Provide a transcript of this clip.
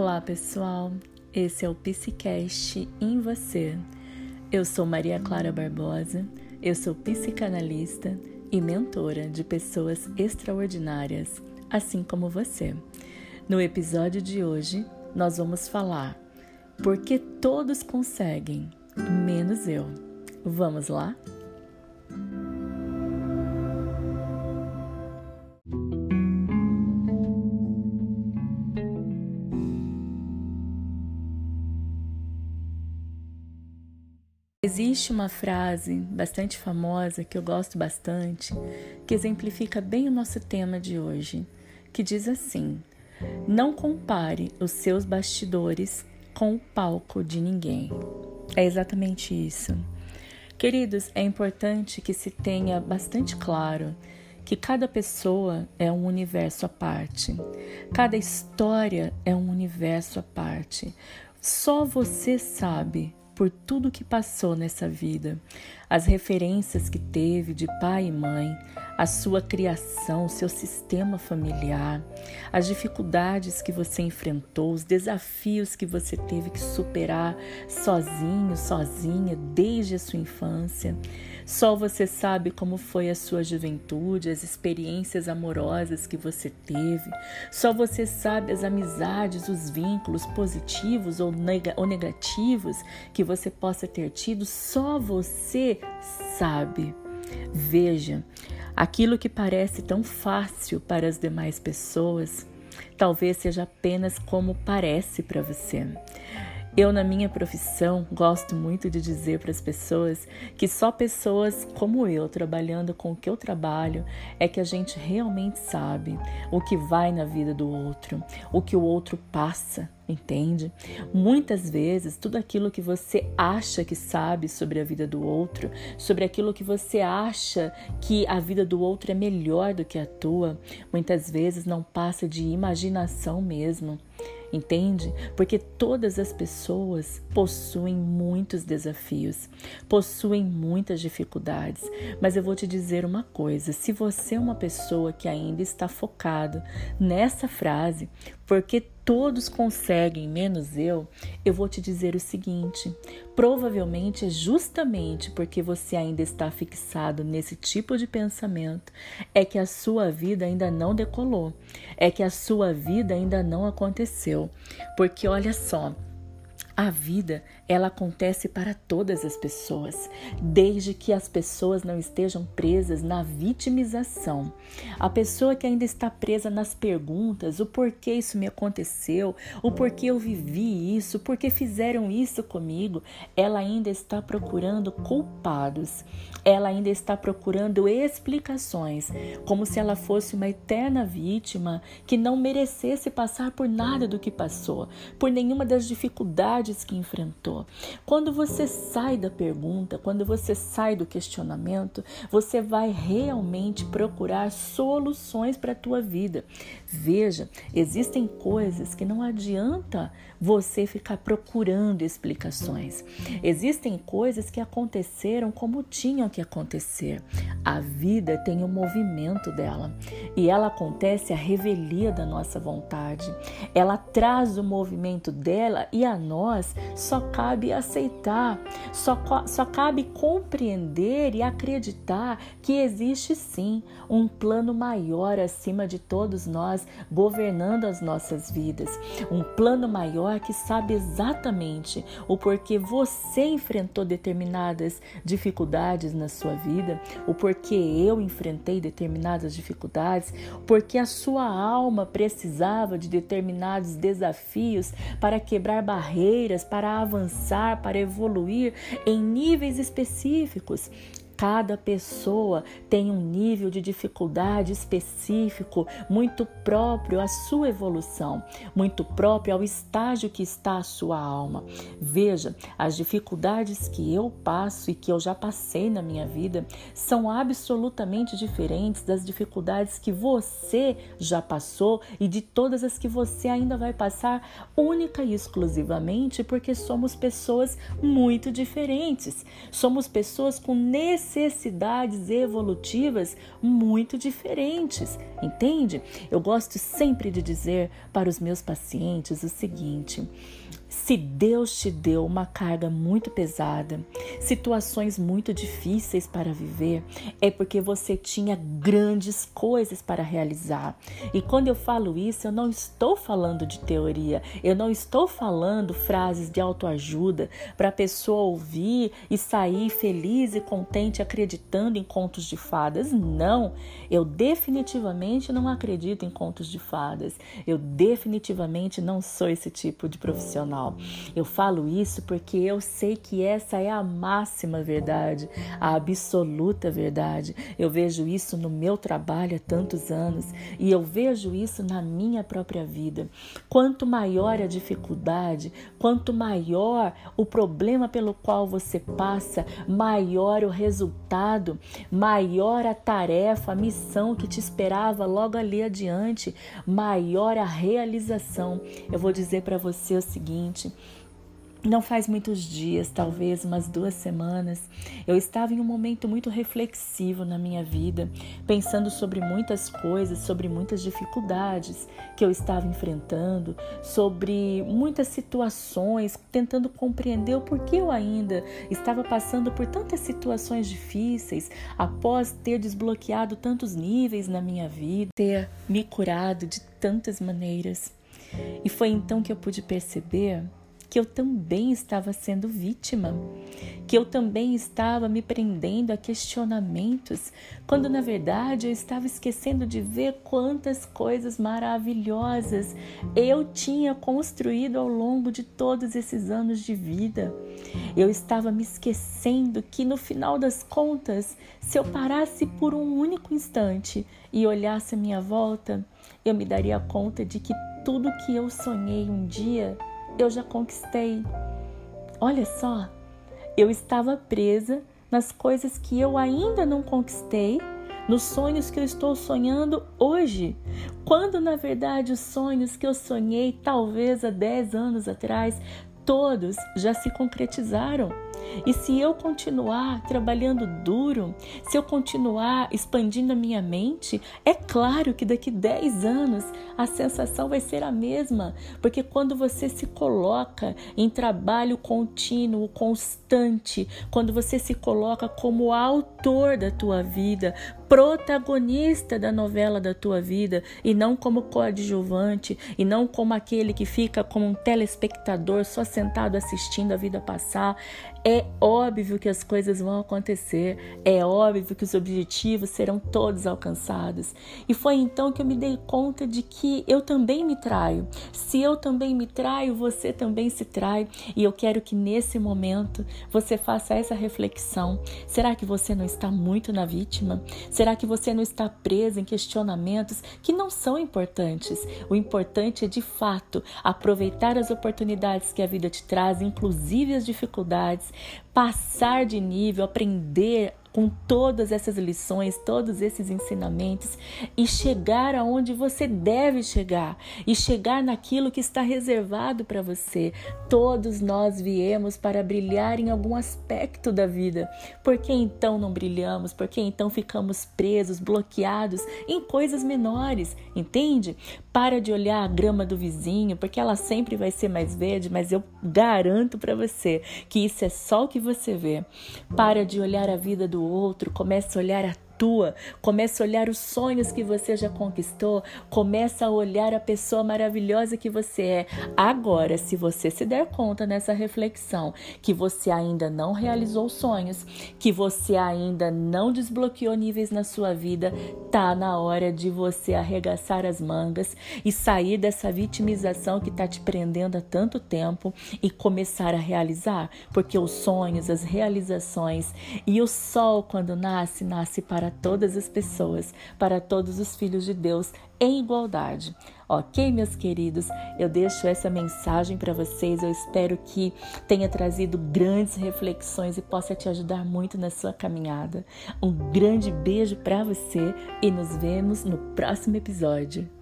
Olá, pessoal. Esse é o Psicast em você. Eu sou Maria Clara Barbosa. Eu sou psicanalista e mentora de pessoas extraordinárias, assim como você. No episódio de hoje, nós vamos falar porque todos conseguem, menos eu. Vamos lá? Existe uma frase bastante famosa que eu gosto bastante, que exemplifica bem o nosso tema de hoje, que diz assim: Não compare os seus bastidores com o palco de ninguém. É exatamente isso. Queridos, é importante que se tenha bastante claro que cada pessoa é um universo à parte, cada história é um universo à parte. Só você sabe por tudo que passou nessa vida, as referências que teve de pai e mãe, a sua criação, seu sistema familiar, as dificuldades que você enfrentou, os desafios que você teve que superar sozinho, sozinha, desde a sua infância. Só você sabe como foi a sua juventude, as experiências amorosas que você teve. Só você sabe as amizades, os vínculos positivos ou, negativos que você possa ter tido. Só você sabe. Veja, aquilo que parece tão fácil para as demais pessoas, talvez seja apenas como parece para você. Eu, na minha profissão, gosto muito de dizer para as pessoas que só pessoas como eu, trabalhando com o que eu trabalho, é que a gente realmente sabe o que vai na vida do outro, o que o outro passa, entende? Muitas vezes, tudo aquilo que você acha que sabe sobre a vida do outro, sobre aquilo que você acha que a vida do outro é melhor do que a tua, muitas vezes não passa de imaginação mesmo entende? Porque todas as pessoas possuem muitos desafios, possuem muitas dificuldades. Mas eu vou te dizer uma coisa: se você é uma pessoa que ainda está focado nessa frase, porque todos conseguem, menos eu, eu vou te dizer o seguinte: provavelmente é justamente porque você ainda está fixado nesse tipo de pensamento, é que a sua vida ainda não decolou, é que a sua vida ainda não aconteceu. Porque olha só, a vida, ela acontece para todas as pessoas, desde que as pessoas não estejam presas na vitimização. A pessoa que ainda está presa nas perguntas, o porquê isso me aconteceu, o porquê eu vivi isso, o porquê fizeram isso comigo, ela ainda está procurando culpados. Ela ainda está procurando explicações, como se ela fosse uma eterna vítima que não merecesse passar por nada do que passou, por nenhuma das dificuldades dificuldades que enfrentou. Quando você sai da pergunta, quando você sai do questionamento, você vai realmente procurar soluções para a tua vida. Veja, existem coisas que não adianta você ficar procurando explicações. Existem coisas que aconteceram como tinham que acontecer. A vida tem o um movimento dela e ela acontece a revelia da nossa vontade. Ela traz o movimento dela e a nós só cabe aceitar, só, só cabe compreender e acreditar que existe sim um plano maior acima de todos nós governando as nossas vidas. Um plano maior maior que sabe exatamente o porquê você enfrentou determinadas dificuldades na sua vida, o porquê eu enfrentei determinadas dificuldades, porque a sua alma precisava de determinados desafios para quebrar barreiras, para avançar, para evoluir em níveis específicos. Cada pessoa tem um nível de dificuldade específico, muito próprio à sua evolução, muito próprio ao estágio que está a sua alma. Veja, as dificuldades que eu passo e que eu já passei na minha vida são absolutamente diferentes das dificuldades que você já passou e de todas as que você ainda vai passar, única e exclusivamente porque somos pessoas muito diferentes. Somos pessoas com necessidades necessidades evolutivas muito diferentes, entende? Eu gosto sempre de dizer para os meus pacientes o seguinte: se Deus te deu uma carga muito pesada, situações muito difíceis para viver, é porque você tinha grandes coisas para realizar. E quando eu falo isso, eu não estou falando de teoria, eu não estou falando frases de autoajuda para a pessoa ouvir e sair feliz e contente acreditando em contos de fadas. Não, eu definitivamente não acredito em contos de fadas. Eu definitivamente não sou esse tipo de profissional. Eu falo isso porque eu sei que essa é a máxima verdade, a absoluta verdade. Eu vejo isso no meu trabalho há tantos anos e eu vejo isso na minha própria vida. Quanto maior a dificuldade, quanto maior o problema pelo qual você passa, maior o resultado, maior a tarefa, a missão que te esperava logo ali adiante, maior a realização. Eu vou dizer para você o seguinte não faz muitos dias, talvez umas duas semanas, eu estava em um momento muito reflexivo na minha vida, pensando sobre muitas coisas, sobre muitas dificuldades que eu estava enfrentando, sobre muitas situações, tentando compreender o porquê eu ainda estava passando por tantas situações difíceis após ter desbloqueado tantos níveis na minha vida, ter me curado de tantas maneiras. E foi então que eu pude perceber que eu também estava sendo vítima, que eu também estava me prendendo a questionamentos, quando na verdade eu estava esquecendo de ver quantas coisas maravilhosas eu tinha construído ao longo de todos esses anos de vida. Eu estava me esquecendo que no final das contas, se eu parasse por um único instante e olhasse a minha volta, eu me daria conta de que tudo que eu sonhei um dia, eu já conquistei. Olha só, eu estava presa nas coisas que eu ainda não conquistei, nos sonhos que eu estou sonhando hoje, quando na verdade os sonhos que eu sonhei talvez há 10 anos atrás, todos já se concretizaram. E se eu continuar trabalhando duro, se eu continuar expandindo a minha mente, é claro que daqui 10 anos a sensação vai ser a mesma, porque quando você se coloca em trabalho contínuo, constante, quando você se coloca como autor da tua vida, protagonista da novela da tua vida e não como coadjuvante e não como aquele que fica como um telespectador só sentado assistindo a vida passar. É óbvio que as coisas vão acontecer, é óbvio que os objetivos serão todos alcançados. E foi então que eu me dei conta de que eu também me traio. Se eu também me traio, você também se trai. E eu quero que nesse momento você faça essa reflexão. Será que você não está muito na vítima? Será que você não está preso em questionamentos que não são importantes? O importante é de fato aproveitar as oportunidades que a vida te traz, inclusive as dificuldades, passar de nível, aprender com todas essas lições, todos esses ensinamentos e chegar aonde você deve chegar e chegar naquilo que está reservado para você. Todos nós viemos para brilhar em algum aspecto da vida. Por que então não brilhamos? Por que então ficamos presos, bloqueados em coisas menores? Entende? Para de olhar a grama do vizinho, porque ela sempre vai ser mais verde, mas eu garanto para você que isso é só o que você vê. Para de olhar a vida do outro, comece a olhar a tua, começa a olhar os sonhos que você já conquistou, começa a olhar a pessoa maravilhosa que você é. Agora, se você se der conta nessa reflexão que você ainda não realizou sonhos, que você ainda não desbloqueou níveis na sua vida, tá na hora de você arregaçar as mangas e sair dessa vitimização que tá te prendendo há tanto tempo e começar a realizar, porque os sonhos, as realizações e o sol quando nasce, nasce para para todas as pessoas, para todos os filhos de Deus em igualdade. Ok, meus queridos, eu deixo essa mensagem para vocês. Eu espero que tenha trazido grandes reflexões e possa te ajudar muito na sua caminhada. Um grande beijo para você e nos vemos no próximo episódio.